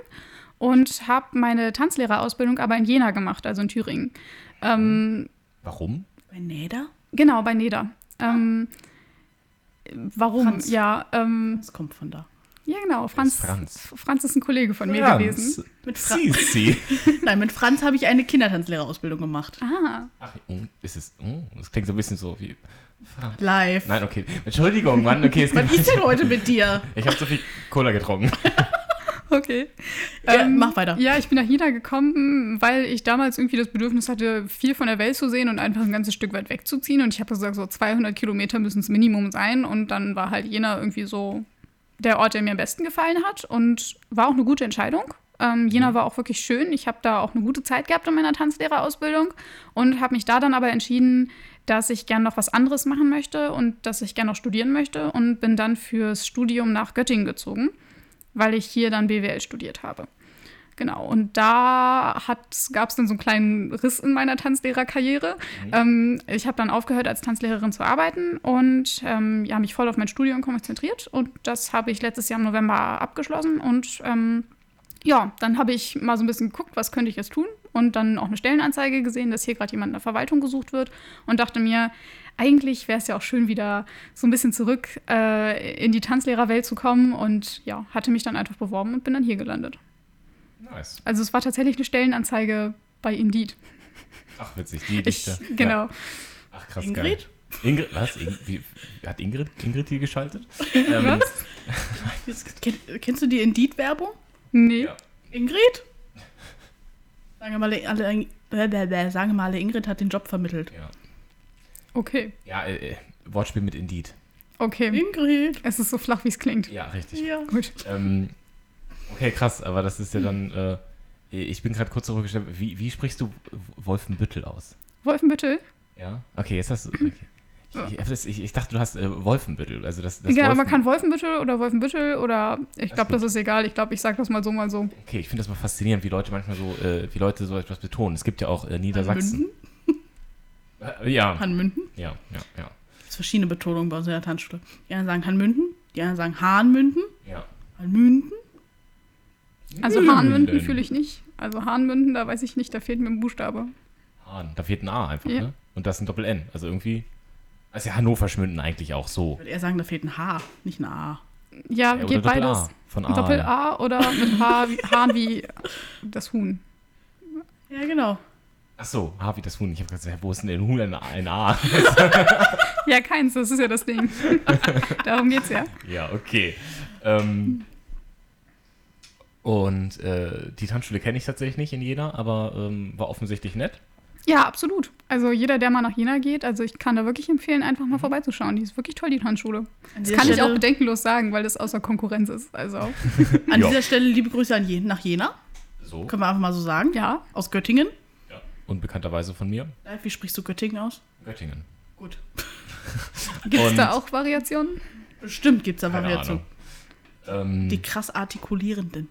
und habe meine Tanzlehrerausbildung aber in Jena gemacht, also in Thüringen. Ähm, Warum? Bei Neda? genau, bei Neda. Ähm, warum? Franz. Ja, ähm, Das kommt von da. ja, genau. Franz, Franz? Franz ist ein Kollege von mir gewesen. Mit Fra- Sisi. Nein, mit Franz habe ich eine Kindertanzlehrerausbildung gemacht. Ah, Ach, ist es. Oh, das klingt so ein bisschen so wie. Live. Nein, okay. Entschuldigung, Mann. Okay, es Was geht. ist denn heute mit dir? Ich habe so viel Cola getrunken. okay. Ja, Ähm, mach weiter. Ja, ich bin nach Jena gekommen, weil ich damals irgendwie das Bedürfnis hatte, viel von der Welt zu sehen und einfach ein ganzes Stück weit wegzuziehen. Und ich habe gesagt, so 200 Kilometer müssen es Minimum sein. Und dann war halt Jena irgendwie so der Ort, der mir am besten gefallen hat. Und war auch eine gute Entscheidung. Ähm, Jena war auch wirklich schön. Ich habe da auch eine gute Zeit gehabt in meiner Tanzlehrerausbildung und habe mich da dann aber entschieden, dass ich gern noch was anderes machen möchte und dass ich gern noch studieren möchte und bin dann fürs Studium nach Göttingen gezogen, weil ich hier dann BWL studiert habe. Genau, und da gab es dann so einen kleinen Riss in meiner Tanzlehrerkarriere. Ähm, ich habe dann aufgehört, als Tanzlehrerin zu arbeiten und ähm, ja, mich voll auf mein Studium konzentriert. Und das habe ich letztes Jahr im November abgeschlossen. Und ähm, ja, dann habe ich mal so ein bisschen geguckt, was könnte ich jetzt tun. Und dann auch eine Stellenanzeige gesehen, dass hier gerade jemand in der Verwaltung gesucht wird. Und dachte mir, eigentlich wäre es ja auch schön, wieder so ein bisschen zurück äh, in die Tanzlehrerwelt zu kommen. Und ja, hatte mich dann einfach beworben und bin dann hier gelandet. Nice. Also es war tatsächlich eine Stellenanzeige bei Indeed. Ach, witzig. Die Ich, Dichte. genau. Ja. Ach, krass. Ingrid? Geil. Ingrid? Was? In, wie, hat Ingrid, Ingrid die geschaltet? Ähm, kenn, kennst du die Indeed-Werbung? Nee. Ja. Ingrid? Sagen wir mal, alle, alle, sagen wir mal, Ingrid hat den Job vermittelt. ja. Okay. Ja, äh, äh, Wortspiel mit Indeed. Okay. Ingrid. Es ist so flach, wie es klingt. Ja, richtig. Ja. Gut. Ähm, okay, krass, aber das ist ja dann. Äh, ich bin gerade kurz zurückgestellt. Wie, wie sprichst du Wolfenbüttel aus? Wolfenbüttel? Ja? Okay, jetzt hast du. Okay. Ich, ich, ich, ich dachte, du hast äh, Wolfenbüttel. Also das, das Ja, man Wolfen- kann Wolfenbüttel oder Wolfenbüttel oder ich glaube, das ist egal. Ich glaube, ich sage das mal so, mal so. Okay, ich finde das mal faszinierend, wie Leute manchmal so, äh, wie Leute so etwas betonen. Es gibt ja auch äh, Niedersachsen. Äh, ja. Hanmünden? Ja, ja, ja. Es verschiedene Betonungen bei uns in der Tanzschule. Die einen sagen Hanmünden, die anderen sagen Hahnmünden, Ja. Hanmünden. Also Münden. Hahnmünden fühle ich nicht. Also Hahnmünden, da weiß ich nicht, da fehlt mir ein Buchstabe. Hahn. Da fehlt ein A einfach, Ja. ne? Und das ist ein Doppel-N. Also irgendwie. Also ja, Hannover schmünden eigentlich auch so. Ich würde eher sagen, da fehlt ein H, nicht ein A. Ja, Ja, geht beides. Von A. Doppel A oder mit H wie, Hahn wie das Huhn. Ja, genau. Ach so, H wie das Huhn. Ich habe gesagt, wo ist denn ein Huhn ein A? Ein A? Ja, keins, das ist ja das Ding. Darum geht's ja. ja, okay. Ähm, und äh, die Tanzschule kenne ich tatsächlich nicht in Jena, aber ähm, war offensichtlich nett. Ja, absolut. Also jeder, der mal nach Jena geht, also ich kann da wirklich empfehlen, einfach mal vorbeizuschauen. Die ist wirklich toll, die Tanzschule. An Das kann ich Stelle- auch bedenkenlos sagen, weil das außer Konkurrenz ist. Also, An dieser Stelle liebe Grüße an Je nach Jena. So. Können wir einfach mal so sagen. ja. Aus Göttingen. Ja. Und bekannterweise von mir. Live, Wie sprichst du Göttingen aus? Göttingen. Gut. Gibt es da auch Variationen? Bestimmt gibt es da Variationen. Ähm, Die krass artikulierenden.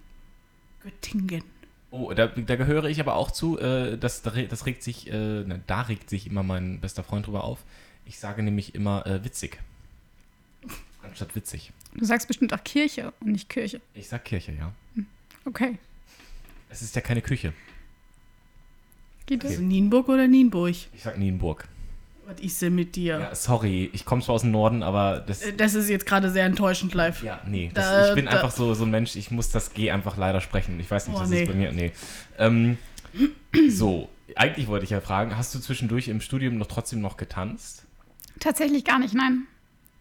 Göttingen. Oh, da, da gehöre ich aber auch zu. Äh, das, das regt sich, äh, ne, da regt sich immer mein bester Freund drüber auf. Ich sage nämlich immer äh, witzig. Anstatt witzig. Du sagst bestimmt auch Kirche und nicht Kirche. Ich sag Kirche, ja. Okay. Es ist ja keine Küche. Geht das? Also Nienburg oder Nienburg? Ich sag Nienburg. Was ist denn mit dir? Ja, sorry, ich komme zwar aus dem Norden, aber das. Äh, Das ist jetzt gerade sehr enttäuschend live. Ja, nee. Das, Da- ich bin da- einfach so, so ein Mensch, ich muss das G einfach leider sprechen. Ich weiß nicht, Oh, das nee. ist bei mir. Nee. Ähm, So, eigentlich wollte ich ja fragen, hast du zwischendurch im Studium noch trotzdem noch getanzt? Tatsächlich gar nicht, nein.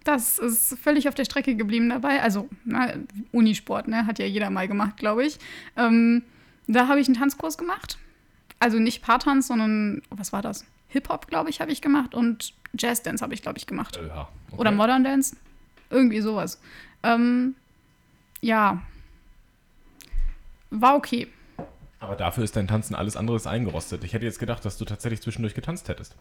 Das ist völlig auf der Strecke geblieben dabei. Also, na, Unisport, ne? Hat ja jeder mal gemacht, glaube ich. Ähm, da habe ich einen Tanzkurs gemacht. Also nicht Paartanz, sondern, was war das? Hip-Hop, glaube ich, habe ich gemacht und Jazz-Dance habe ich, glaube ich, gemacht. Äh, ja. okay. Oder Modern Dance. Irgendwie sowas. Ähm, ja. War okay. Aber dafür ist dein Tanzen alles andere eingerostet. Ich hätte jetzt gedacht, dass du tatsächlich zwischendurch getanzt hättest.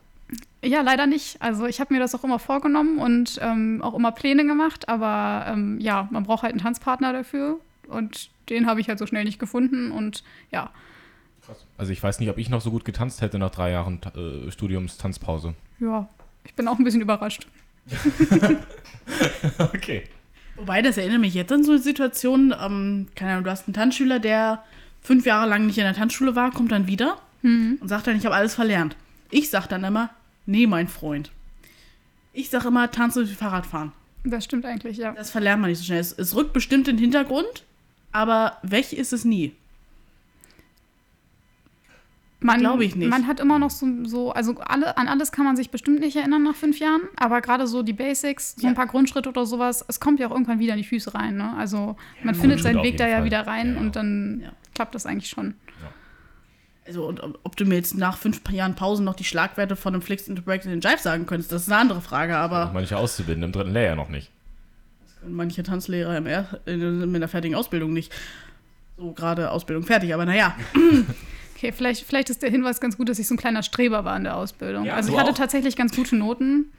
Ja, leider nicht. Also ich habe mir das auch immer vorgenommen und ähm, auch immer Pläne gemacht, aber ähm, ja, man braucht halt einen Tanzpartner dafür und den habe ich halt so schnell nicht gefunden und ja. Also ich weiß nicht, ob ich noch so gut getanzt hätte nach drei Jahren äh, Studiums-Tanzpause. Ja, ich bin auch ein bisschen überrascht. okay. Wobei, das erinnert mich jetzt an so eine Situation, ähm, keine Ahnung, du hast einen Tanzschüler, der fünf Jahre lang nicht in der Tanzschule war, kommt dann wieder Mhm. und sagt dann, ich habe alles verlernt. Ich sag dann immer, nee, mein Freund. Ich sag immer, tanzen wie Fahrradfahren. Das stimmt eigentlich, ja. Das verlernt man nicht so schnell. Es, es rückt bestimmt in den Hintergrund, aber weg ist es nie. Man, Glaube ich nicht. Man hat immer noch so, so also alle, an alles kann man sich bestimmt nicht erinnern nach fünf Jahren, aber gerade so die Basics, so Ja. ein paar Grundschritte oder sowas, es kommt ja auch irgendwann wieder in die Füße rein. Ne? Also man gut, findet seinen Weg da jeden ja Fall. wieder rein Ja. und dann Ja. klappt das eigentlich schon. Also, und ob du mir jetzt nach fünf Jahren Pause noch die Schlagwerte von einem Flicks into Break in den Jive sagen könntest, das ist eine andere Frage, aber Manche Auszubildende im dritten Lehrjahr noch nicht. manche Tanzlehrer im er in, in der fertigen Ausbildung nicht. So gerade Ausbildung fertig, aber naja. Okay, vielleicht, vielleicht ist der Hinweis ganz gut, dass ich so ein kleiner Streber war in der Ausbildung. Ja, also ich hatte auch? tatsächlich ganz gute Noten.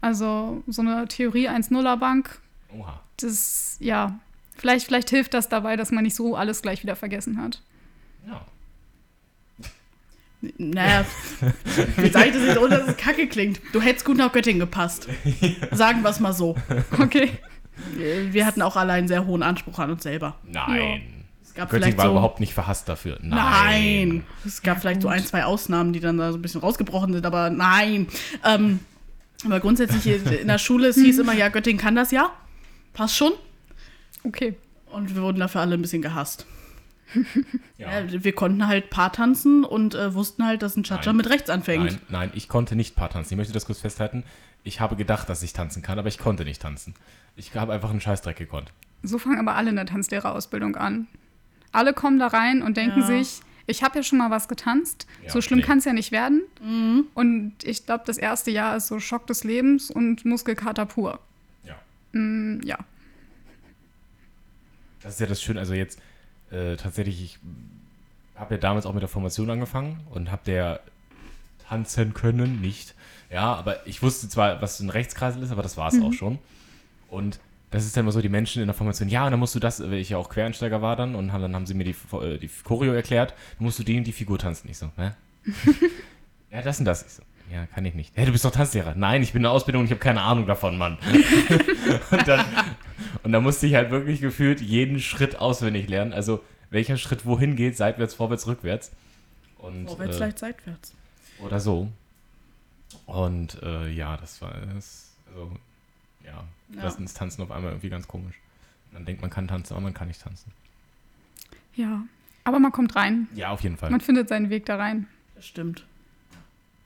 Also so eine Theorie 1-0er Bank, Oha. das, ja, vielleicht, vielleicht hilft das dabei, dass man nicht so alles gleich wieder vergessen hat. Ja. Naja, wie sage ich das jetzt, ohne dass es kacke klingt? Du hättest gut nach Göttingen gepasst. Sagen wir es mal so. Okay. Wir hatten auch alle einen sehr hohen Anspruch an uns selber. Nein. Es gab vielleicht war so. überhaupt nicht verhasst dafür. Nein. Nein. Es gab vielleicht so ein, zwei Ausnahmen, die dann da so ein bisschen rausgebrochen sind, aber nein. Ähm, aber grundsätzlich in der Schule, es hieß immer, ja, Göttingen kann das ja. Passt schon. Okay. Und wir wurden dafür alle ein bisschen gehasst. Ja. Ja, wir konnten halt Paar tanzen und äh, wussten halt, dass ein Cha-Cha mit rechts anfängt. Nein, nein, ich konnte nicht Paar tanzen. Ich möchte das kurz festhalten. Ich habe gedacht, dass ich tanzen kann, aber ich konnte nicht tanzen. Ich habe einfach einen Scheißdreck gekonnt. So fangen aber alle in der Tanzlehrerausbildung an. Alle kommen da rein und denken Ja. sich, ich habe ja schon mal was getanzt. Ja, so schlimm nee. kann es ja nicht werden. Mhm. Und ich glaube, das erste Jahr ist so Schock des Lebens und Muskelkater pur. Ja. Mm, ja. Das ist ja das Schöne. Also jetzt äh, tatsächlich, ich habe ja damals auch mit der Formation angefangen und habe der tanzen können, nicht. Ja, aber ich wusste zwar, was ein Rechtskreisel ist, aber das war es auch schon. Und das ist dann immer so, die Menschen in der Formation, ja, und dann musst du das, weil ich ja auch Quereinsteiger war dann und dann haben sie mir die, die Choreo erklärt, dann musst du den die Figur tanzen. Ich so, hä? ja, das und das. Ich so, ja, kann ich nicht. Hey, du bist doch Tanzlehrer. Nein, ich bin in der Ausbildung und ich habe keine Ahnung davon, Mann. und, dann, und dann musste ich halt wirklich gefühlt jeden Schritt auswendig lernen. Also, welcher Schritt wohin geht, seitwärts, vorwärts, rückwärts. Und, Vorwärts, äh, leicht, seitwärts. oder so. Und äh, ja, das war das, also, ja, Ja. das ist Tanzen auf einmal irgendwie ganz komisch. Man denkt, man kann tanzen, aber man kann nicht tanzen. Ja. Aber man kommt rein. Ja, auf jeden Fall. Man findet seinen Weg da rein. Das stimmt.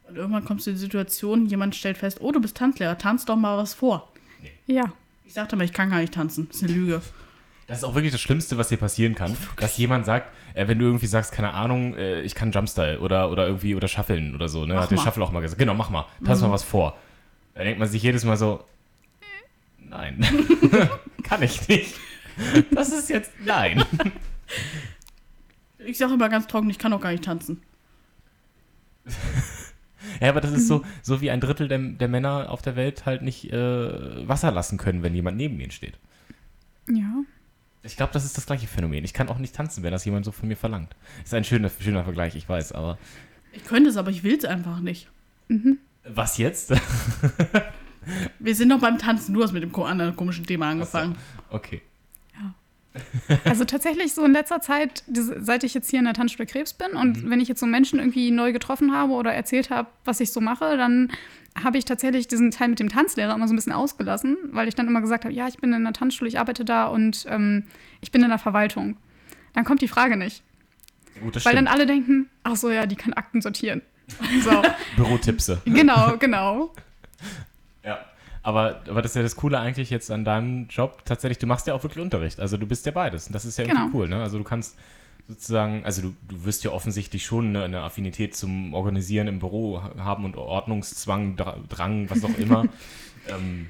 Und irgendwann kommst du in die Situation, jemand stellt fest, oh, du bist Tanzlehrer, tanz doch mal was vor. Ja. Ich sagte mal, ich kann gar nicht tanzen. Das ist eine Lüge. Das ist auch wirklich das Schlimmste, was dir passieren kann, dass jemand sagt, äh, wenn du irgendwie sagst, keine Ahnung, äh, ich kann Jumpstyle oder, oder irgendwie oder Shuffeln oder so, ne? Mach Hat der mal. Shuffle auch mal gesagt. Genau, mach mal. Tanz mal was vor. Da denkt man sich jedes Mal so, nein, kann ich nicht. Das ist jetzt, nein. Ich sage immer ganz trocken, ich kann auch gar nicht tanzen. Ja, aber das ist so, so wie ein Drittel der, der Männer auf der Welt halt nicht äh, Wasser lassen können, wenn jemand neben ihnen steht. Ja. Ich glaube, das ist das gleiche Phänomen. Ich kann auch nicht tanzen, wenn das jemand so von mir verlangt. Ist ein schöner, schöner Vergleich, ich weiß, aber Ich könnte es, aber ich will es einfach nicht. was jetzt? Wir sind noch beim Tanzen, du hast mit dem anderen komischen Thema angefangen. Okay. Also tatsächlich so in letzter Zeit, seit ich jetzt hier in der Tanzschule Krebs bin und wenn ich jetzt so Menschen irgendwie neu getroffen habe oder erzählt habe, was ich so mache, dann habe ich tatsächlich diesen Teil mit dem Tanzlehrer immer so ein bisschen ausgelassen, weil ich dann immer gesagt habe, ja, ich bin in der Tanzschule, ich arbeite da und ähm, ich bin in der Verwaltung. Dann kommt die Frage nicht. Gut, das Weil dann stimmt. alle denken, ach so, ja, die kann Akten sortieren. So, Bürotipse. genau, genau. Ja. Aber, aber das ist ja das Coole eigentlich jetzt an deinem Job. Tatsächlich, du machst ja auch wirklich Unterricht. Also du bist ja beides. Und das ist ja irgendwie Genau. cool, ne? Also du kannst sozusagen, also du, du wirst ja offensichtlich schon eine, eine Affinität zum Organisieren im Büro ha- haben und Ordnungszwang, Dra Drang, was auch immer. ähm,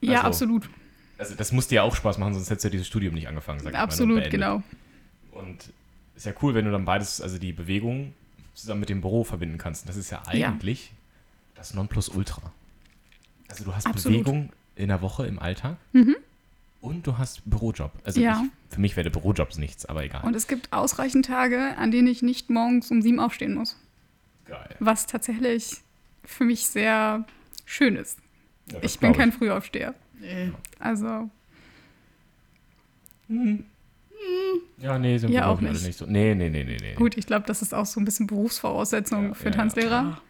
Ja, Also, absolut. also das muss dir ja auch Spaß machen, sonst hättest du ja dieses Studium nicht angefangen, sag ich mal, ne, und Absolut, genau. Und ist ja cool, wenn du dann beides, also die Bewegung zusammen mit dem Büro verbinden kannst. Und das ist ja Ja. eigentlich das Nonplusultra. Also du hast Absolut. Bewegung in der Woche im Alltag Mhm. und du hast Bürojob. Also Ja. ich, für mich wäre der Bürojob nichts, aber egal. Und es gibt ausreichend Tage, an denen ich nicht morgens um sieben aufstehen muss. Geil. Was tatsächlich für mich sehr schön ist. Ja, Ich bin kein Frühaufsteher. Nee. Also, Ja, nee, sind Ja, wir auch nicht. nicht. so. Nee, nee, nee, nee, nee. gut, ich glaube, das ist auch so ein bisschen Berufsvoraussetzung Ja, für ja, ja. Tanzlehrer.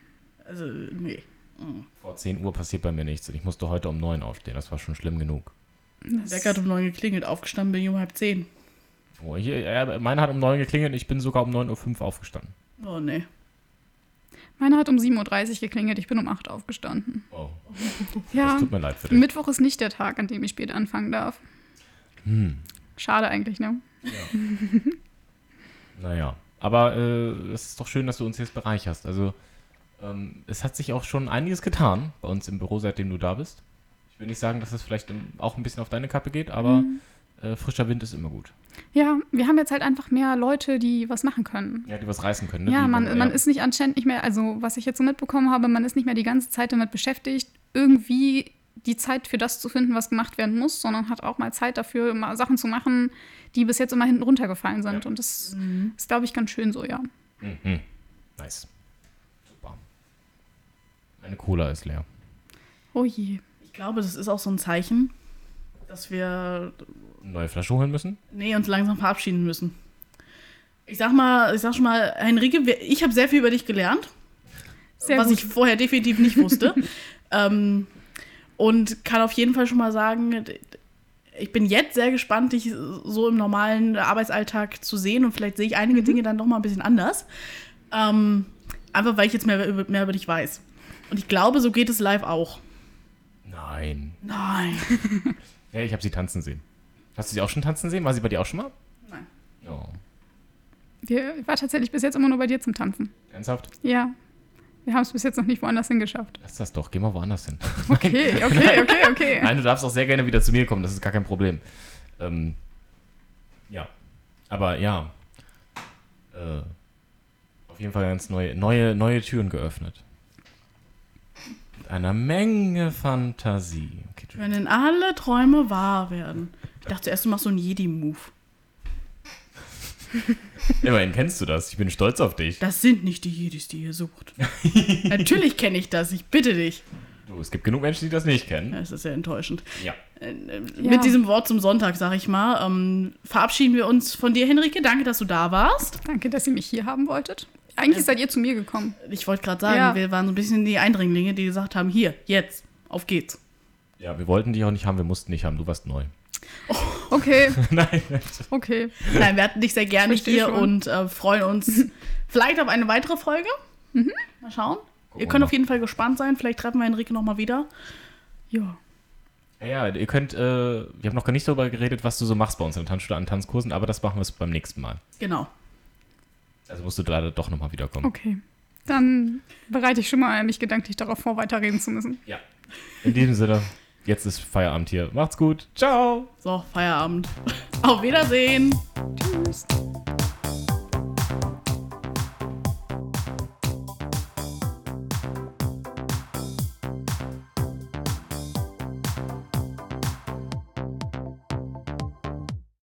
Also, nee. Mhm. Vor 10 Uhr passiert bei mir nichts und ich musste heute um 9 aufstehen. Das war schon schlimm genug. Das- Wecker hat um neun geklingelt, aufgestanden bin ich um halb zehn. Oh, hier, äh, meine hat um 9 geklingelt und ich bin sogar um 9.05 Uhr aufgestanden. Oh, nee. Meine hat um 7.30 Uhr geklingelt, ich bin um 8 Uhr aufgestanden. Oh, Ja, das tut mir leid für dich. Mittwoch ist nicht der Tag, an dem ich spät anfangen darf. Hm. Schade eigentlich, ne? Naja, aber äh, es ist doch schön, dass du uns jetzt bereicherst. Also, es hat sich auch schon einiges getan bei uns im Büro, seitdem du da bist. Ich will nicht sagen, dass es vielleicht ähm, auch ein bisschen auf deine Kappe geht, aber Mhm. äh, frischer Wind ist immer gut. Ja, wir haben jetzt halt einfach mehr Leute, die was machen können. Ja, die was reißen können. Ne? Ja, man, man ist nicht anscheinend nicht mehr, also was ich jetzt so mitbekommen habe, man ist nicht mehr die ganze Zeit damit beschäftigt, irgendwie die Zeit für das zu finden, was gemacht werden muss, sondern hat auch mal Zeit dafür, mal Sachen zu machen, die bis jetzt immer hinten runtergefallen sind. Ja. Und das Mhm. ist, glaube ich, ganz schön so, ja. Mhm. Nice. Meine Cola ist leer. Oh je. Ich glaube, das ist auch so ein Zeichen, dass wir Eine neue Flasche holen müssen? nee, uns langsam verabschieden müssen. Ich sag mal, ich sag schon mal, Henrike, ich habe sehr viel über dich gelernt, Sehr was gut. ich vorher definitiv nicht wusste. ähm, und kann auf jeden Fall schon mal sagen, ich bin jetzt sehr gespannt, dich so im normalen Arbeitsalltag zu sehen und vielleicht sehe ich einige Mhm. Dinge dann noch mal ein bisschen anders. Ähm, einfach weil ich jetzt mehr über, mehr über dich weiß. Und ich glaube, so geht es live auch. Nein. Nein. Ja, ich habe sie tanzen sehen. Hast du sie auch schon tanzen sehen? War sie bei dir auch schon mal? Nein. Oh. Wir, ich war tatsächlich bis jetzt immer nur bei dir zum Tanzen. Ernsthaft? Ja. Wir haben es bis jetzt noch nicht woanders hingeschafft. Lass das doch. Geh mal woanders hin. Okay, okay, okay, okay. Nein, du darfst auch sehr gerne wieder zu mir kommen. Das ist gar kein Problem. Ähm, ja. Aber ja. Äh, auf jeden Fall ganz neue, neue, neue Türen geöffnet. Mit einer Menge Fantasie. Okay, Wenn alle Träume wahr werden. Ich dachte zuerst, du machst so einen Jedi-Move. Immerhin kennst du das. Ich bin stolz auf dich. Das sind nicht die Jedis, die ihr sucht. Natürlich kenne ich das, ich bitte dich. Du, es gibt genug Menschen, die das nicht kennen. Ja, Es ist sehr enttäuschend. Ja. Äh, äh, Ja. Mit diesem Wort zum Sonntag, sag ich mal, ähm, verabschieden wir uns von dir, Henrike. Danke, dass du da warst. Danke, dass ihr mich hier haben wolltet. Eigentlich seid ihr zu mir gekommen. Ich wollte gerade sagen, Ja. wir waren so ein bisschen die Eindringlinge, die gesagt haben, hier, jetzt, auf geht's. Ja, wir wollten dich auch nicht haben, wir mussten dich haben. Du warst neu. Okay, Nein. okay. Nein, wir hatten dich sehr gerne Versteh hier schon. und äh, freuen uns vielleicht auf eine weitere Folge. Mal schauen. Gucken Ihr wir könnt mal. auf jeden Fall gespannt sein. Vielleicht treffen wir Henrike nochmal wieder. Ja. Ja, ja, ihr könnt, äh, wir haben noch gar nicht darüber geredet, was du so machst bei uns in der Tanzschule an Tanzkursen, aber das machen wir beim nächsten Mal. Genau. Also musst du leider doch nochmal wiederkommen. Okay. Dann bereite ich schon mal mich gedanklich darauf vor, weiterreden zu müssen. Ja. In diesem Sinne, jetzt ist Feierabend hier. Macht's gut. Ciao. So, Feierabend. Auf Wiedersehen. Tschüss.